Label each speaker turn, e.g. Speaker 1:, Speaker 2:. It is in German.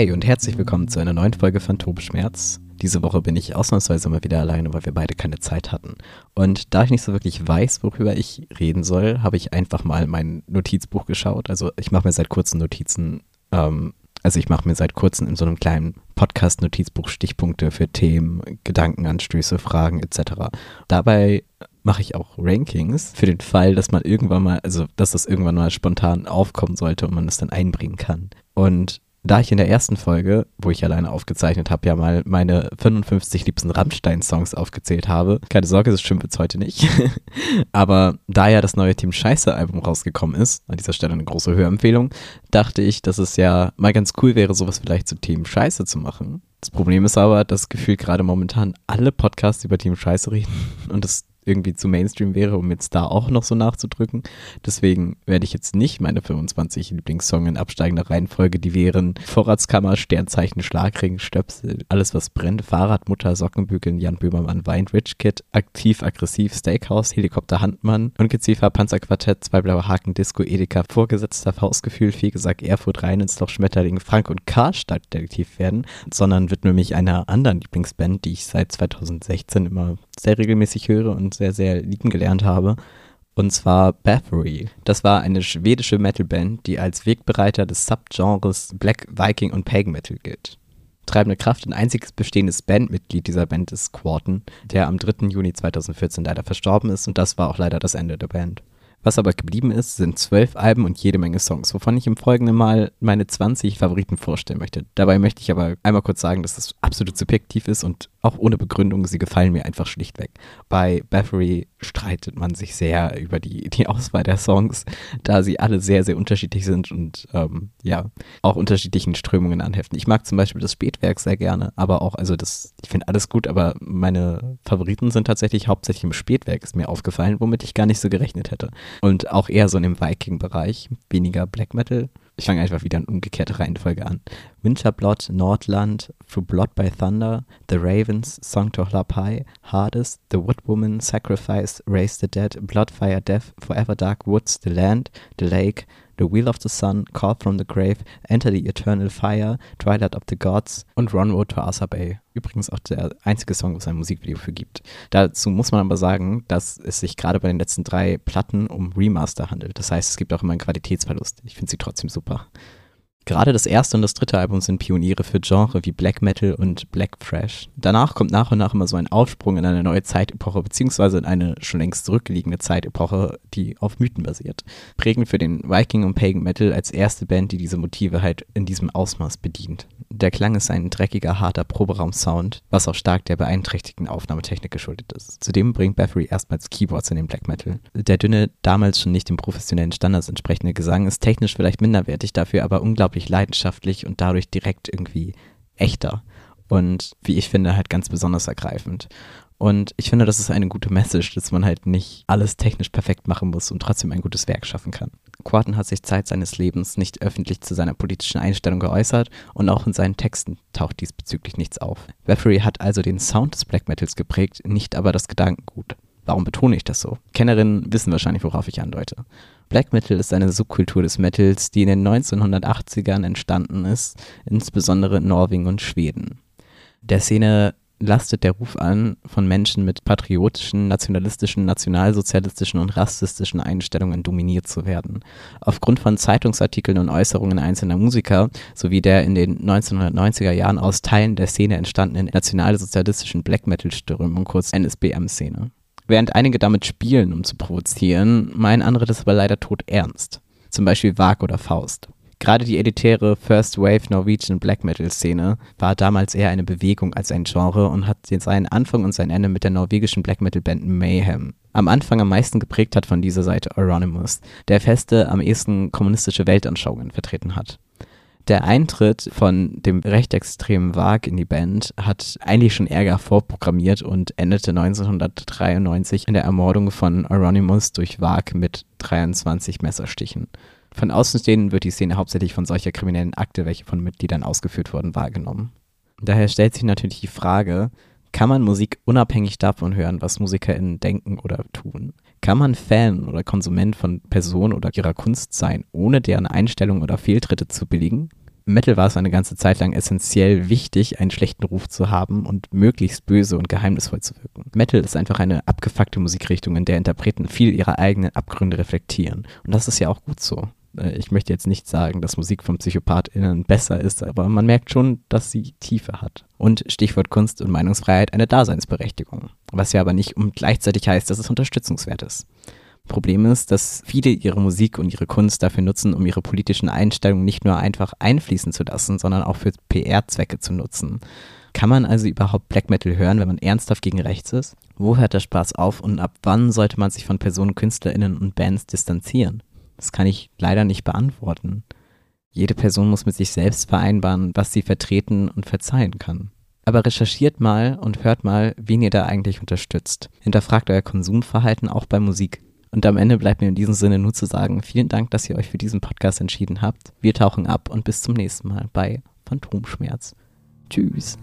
Speaker 1: Hey und herzlich willkommen zu einer neuen Folge von Tobeschmerz. Diese Woche bin ich ausnahmsweise mal wieder alleine, weil wir beide keine Zeit hatten. Und da ich nicht so wirklich weiß, worüber ich reden soll, habe ich einfach mal mein Notizbuch geschaut. Also ich mache mir seit kurzem Notizen, ähm, also ich mache mir seit kurzem in so einem kleinen Podcast-Notizbuch Stichpunkte für Themen, Gedankenanstöße, Fragen etc. Dabei mache ich auch Rankings für den Fall, dass man irgendwann mal, also dass das irgendwann mal spontan aufkommen sollte und man es dann einbringen kann. Und da ich in der ersten Folge, wo ich alleine aufgezeichnet habe, ja mal meine 55 liebsten Rammstein-Songs aufgezählt habe, keine Sorge, das stimmt jetzt heute nicht. Aber da ja das neue Team Scheiße-Album rausgekommen ist, an dieser Stelle eine große Hörempfehlung, dachte ich, dass es ja mal ganz cool wäre, sowas vielleicht zu Team Scheiße zu machen. Das Problem ist aber, dass gefühlt gerade momentan alle Podcasts über Team Scheiße reden und das irgendwie zu Mainstream wäre, um jetzt da auch noch so nachzudrücken. Deswegen werde ich jetzt nicht meine 25 Lieblingssongs in absteigender Reihenfolge, die wären Vorratskammer, Sternzeichen, Schlagring, Stöpsel, alles was brennt, Fahrrad, Mutter, Sockenbügeln, Jan Böhmermann, weint, Rich Kid, aktiv, aggressiv, Steakhouse, Helikopter, Handmann, Ungeziefer, Panzerquartett, zwei blaue Haken, Disco, Edeka, Vorgesetzter, Faustgefühl, gesagt, Erfurt, rein ins Loch, Schmetterling, Frank und Karstadt Detektiv werden, sondern widme mich einer anderen Lieblingsband, die ich seit 2016 immer sehr regelmäßig höre und sehr, sehr lieben gelernt habe. Und zwar Bathory. Das war eine schwedische Metalband, die als Wegbereiter des Subgenres Black Viking und Pagan Metal gilt. Treibende Kraft und einziges bestehendes Bandmitglied dieser Band ist Quarton, der am 3. Juni 2014 leider verstorben ist und das war auch leider das Ende der Band. Was aber geblieben ist, sind zwölf Alben und jede Menge Songs, wovon ich im Folgenden mal meine 20 Favoriten vorstellen möchte. Dabei möchte ich aber einmal kurz sagen, dass das absolut subjektiv ist und auch ohne Begründung, sie gefallen mir einfach schlichtweg. Bei Bathory streitet man sich sehr über die, die Auswahl der Songs, da sie alle sehr, sehr unterschiedlich sind und ähm, ja, auch unterschiedlichen Strömungen anheften. Ich mag zum Beispiel das Spätwerk sehr gerne, aber auch, also das, ich finde alles gut, aber meine Favoriten sind tatsächlich hauptsächlich im Spätwerk, ist mir aufgefallen, womit ich gar nicht so gerechnet hätte. Und auch eher so in dem Viking-Bereich, weniger Black Metal. Ich fange einfach wieder in umgekehrte Reihenfolge an. Winterblood, Nordland, Through Blood by Thunder, The Ravens, Song to Hlapai, Hardest, The Wood Woman, Sacrifice, Raise the Dead, Bloodfire, Death, Forever Dark Woods, The Land, The Lake, The Wheel of the Sun, Call from the Grave, Enter the Eternal Fire, Twilight of the Gods und Run Road to Asa Bay. Übrigens auch der einzige Song, wo es ein Musikvideo für gibt. Dazu muss man aber sagen, dass es sich gerade bei den letzten drei Platten um Remaster handelt. Das heißt, es gibt auch immer einen Qualitätsverlust. Ich finde sie trotzdem super. Gerade das erste und das dritte Album sind Pioniere für Genre wie Black Metal und Black Thrash. Danach kommt nach und nach immer so ein Aufsprung in eine neue Zeitepoche, beziehungsweise in eine schon längst zurückliegende Zeitepoche, die auf Mythen basiert. Prägend für den Viking und Pagan Metal als erste Band, die diese Motive halt in diesem Ausmaß bedient. Der Klang ist ein dreckiger, harter Proberaum-Sound, was auch stark der beeinträchtigten Aufnahmetechnik geschuldet ist. Zudem bringt Bathory erstmals Keyboards in den Black Metal. Der dünne, damals schon nicht dem professionellen Standards entsprechende Gesang ist technisch vielleicht minderwertig, dafür aber unglaublich leidenschaftlich und dadurch direkt irgendwie echter. Und wie ich finde, halt ganz besonders ergreifend. Und ich finde, das ist eine gute Message, dass man halt nicht alles technisch perfekt machen muss und trotzdem ein gutes Werk schaffen kann. Quarten hat sich Zeit seines Lebens nicht öffentlich zu seiner politischen Einstellung geäußert und auch in seinen Texten taucht diesbezüglich nichts auf. Bathory hat also den Sound des Black Metals geprägt, nicht aber das Gedankengut. Warum betone ich das so? Kennerinnen wissen wahrscheinlich, worauf ich andeute. Black Metal ist eine Subkultur des Metals, die in den 1980ern entstanden ist, insbesondere in Norwegen und Schweden. Der Szene lastet der Ruf an, von Menschen mit patriotischen, nationalistischen, nationalsozialistischen und rassistischen Einstellungen dominiert zu werden. Aufgrund von Zeitungsartikeln und Äußerungen einzelner Musiker sowie der in den 1990er Jahren aus Teilen der Szene entstandenen nationalsozialistischen Black Metal-Strömung, kurz NSBM-Szene. Während einige damit spielen, um zu provozieren, meinen andere das aber leider tot ernst. Zum Beispiel Wag oder Faust. Gerade die elitäre First Wave Norwegian Black Metal Szene war damals eher eine Bewegung als ein Genre und hat seinen Anfang und sein Ende mit der norwegischen Black Metal Band Mayhem. Am Anfang am meisten geprägt hat von dieser Seite Euronymous, der feste, am ehesten kommunistische Weltanschauungen vertreten hat. Der Eintritt von dem rechtsextremen Wag in die Band hat eigentlich schon Ärger vorprogrammiert und endete 1993 in der Ermordung von Euronymous durch Wag mit 23 Messerstichen. Von Außenstehenden wird die Szene hauptsächlich von solcher kriminellen Akte, welche von Mitgliedern ausgeführt wurden, wahrgenommen. Daher stellt sich natürlich die Frage, kann man Musik unabhängig davon hören, was MusikerInnen denken oder tun? Kann man Fan oder Konsument von Personen oder ihrer Kunst sein, ohne deren Einstellung oder Fehltritte zu billigen? Metal war es eine ganze Zeit lang essentiell wichtig, einen schlechten Ruf zu haben und möglichst böse und geheimnisvoll zu wirken. Metal ist einfach eine abgefuckte Musikrichtung, in der Interpreten viel ihrer eigenen Abgründe reflektieren. Und das ist ja auch gut so. Äh, ich möchte jetzt nicht sagen, dass Musik von PsychopathInnen besser ist, aber man merkt schon, dass sie Tiefe hat. Und Stichwort Kunst und Meinungsfreiheit eine Daseinsberechtigung. Was ja aber nicht um gleichzeitig heißt, dass es unterstützungswert ist. Problem ist, dass viele ihre Musik und ihre Kunst dafür nutzen, um ihre politischen Einstellungen nicht nur einfach einfließen zu lassen, sondern auch für PR-Zwecke zu nutzen. Kann man also überhaupt Black Metal hören, wenn man ernsthaft gegen rechts ist? Wo hört der Spaß auf und ab wann sollte man sich von Personen, KünstlerInnen und Bands distanzieren? Das kann ich leider nicht beantworten. Jede Person muss mit sich selbst vereinbaren, was sie vertreten und verzeihen kann. Aber recherchiert mal und hört mal, wen ihr da eigentlich unterstützt. Hinterfragt euer Konsumverhalten auch bei Musik. Und am Ende bleibt mir in diesem Sinne nur zu sagen, vielen Dank, dass ihr euch für diesen Podcast entschieden habt. Wir tauchen ab und bis zum nächsten Mal bei Phantomschmerz. Tschüss.